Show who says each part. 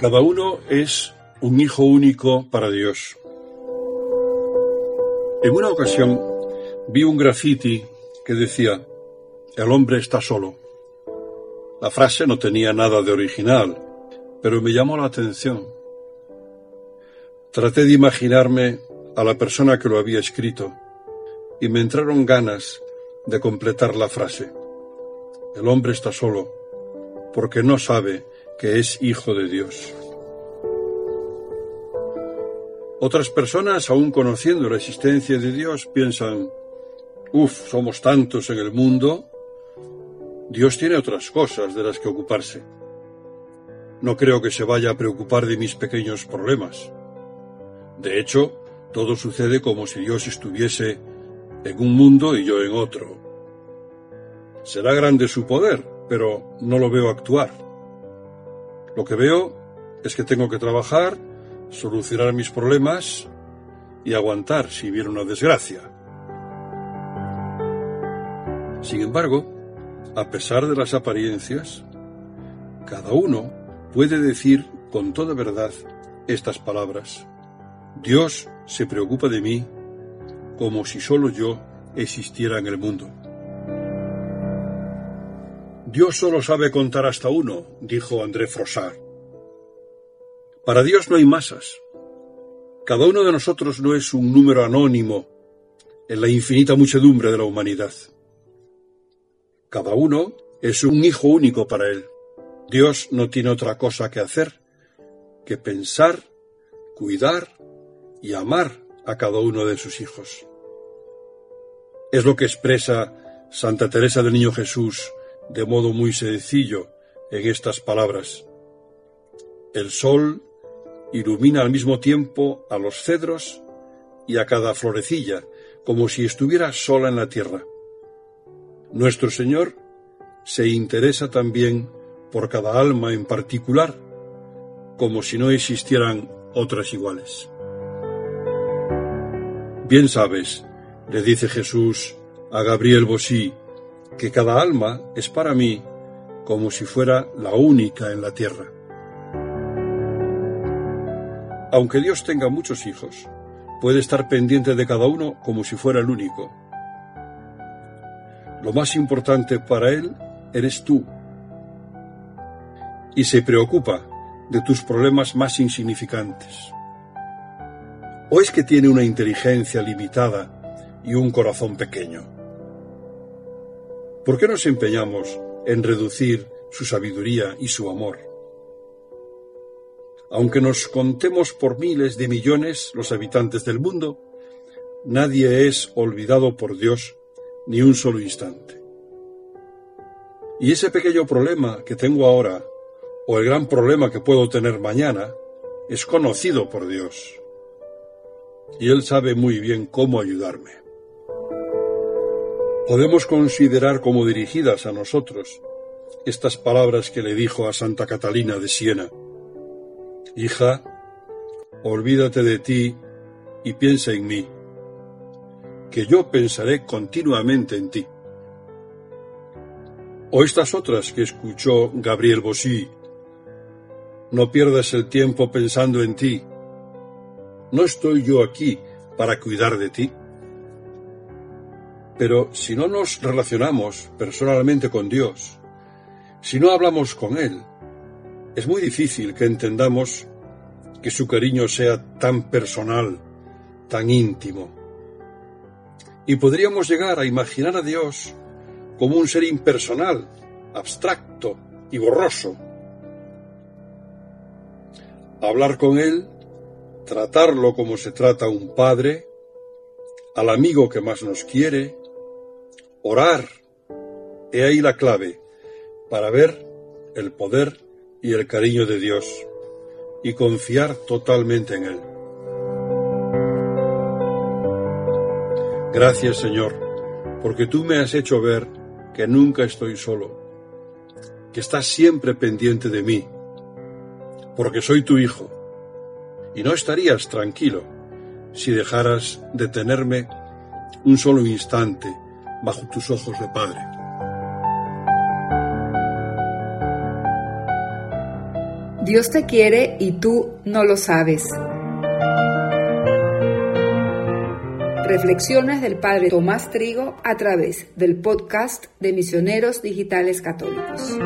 Speaker 1: Cada uno es un hijo único para Dios. En una ocasión vi un graffiti que decía, el hombre está solo. La frase no tenía nada de original, pero me llamó la atención. Traté de imaginarme a la persona que lo había escrito y me entraron ganas de completar la frase. El hombre está solo porque no sabe que es hijo de Dios. Otras personas, aún conociendo la existencia de Dios, piensan, uff, somos tantos en el mundo, Dios tiene otras cosas de las que ocuparse. No creo que se vaya a preocupar de mis pequeños problemas. De hecho, todo sucede como si Dios estuviese en un mundo y yo en otro. Será grande su poder, pero no lo veo actuar. Lo que veo es que tengo que trabajar, solucionar mis problemas y aguantar si viene una desgracia. Sin embargo, a pesar de las apariencias, cada uno puede decir con toda verdad estas palabras. Dios se preocupa de mí como si solo yo existiera en el mundo. Dios solo sabe contar hasta uno, dijo André Frossard. Para Dios no hay masas. Cada uno de nosotros no es un número anónimo en la infinita muchedumbre de la humanidad. Cada uno es un hijo único para Él. Dios no tiene otra cosa que hacer que pensar, cuidar y amar a cada uno de sus hijos. Es lo que expresa Santa Teresa del Niño Jesús de modo muy sencillo en estas palabras. El sol ilumina al mismo tiempo a los cedros y a cada florecilla, como si estuviera sola en la tierra. Nuestro Señor se interesa también por cada alma en particular, como si no existieran otras iguales. Bien sabes, le dice Jesús a Gabriel Bosí, que cada alma es para mí como si fuera la única en la tierra. Aunque Dios tenga muchos hijos, puede estar pendiente de cada uno como si fuera el único. Lo más importante para Él eres tú. Y se preocupa de tus problemas más insignificantes. ¿O es que tiene una inteligencia limitada y un corazón pequeño? ¿Por qué nos empeñamos en reducir su sabiduría y su amor? Aunque nos contemos por miles de millones los habitantes del mundo, nadie es olvidado por Dios ni un solo instante. Y ese pequeño problema que tengo ahora, o el gran problema que puedo tener mañana, es conocido por Dios. Y Él sabe muy bien cómo ayudarme podemos considerar como dirigidas a nosotros estas palabras que le dijo a Santa Catalina de Siena. Hija, olvídate de ti y piensa en mí, que yo pensaré continuamente en ti. O estas otras que escuchó Gabriel Bosí, no pierdas el tiempo pensando en ti. ¿No estoy yo aquí para cuidar de ti? Pero si no nos relacionamos personalmente con Dios, si no hablamos con Él, es muy difícil que entendamos que su cariño sea tan personal, tan íntimo. Y podríamos llegar a imaginar a Dios como un ser impersonal, abstracto y borroso. Hablar con Él, tratarlo como se trata a un padre, al amigo que más nos quiere, orar, he ahí la clave para ver el poder y el cariño de Dios y confiar totalmente en Él. Gracias Señor, porque tú me has hecho ver que nunca estoy solo, que estás siempre pendiente de mí, porque soy tu hijo, y no estarías tranquilo si dejaras de tenerme un solo instante bajo tus ojos de Padre.
Speaker 2: Dios te quiere y tú no lo sabes. Reflexiones del Padre Tomás Trigo a través del podcast de Misioneros Digitales Católicos.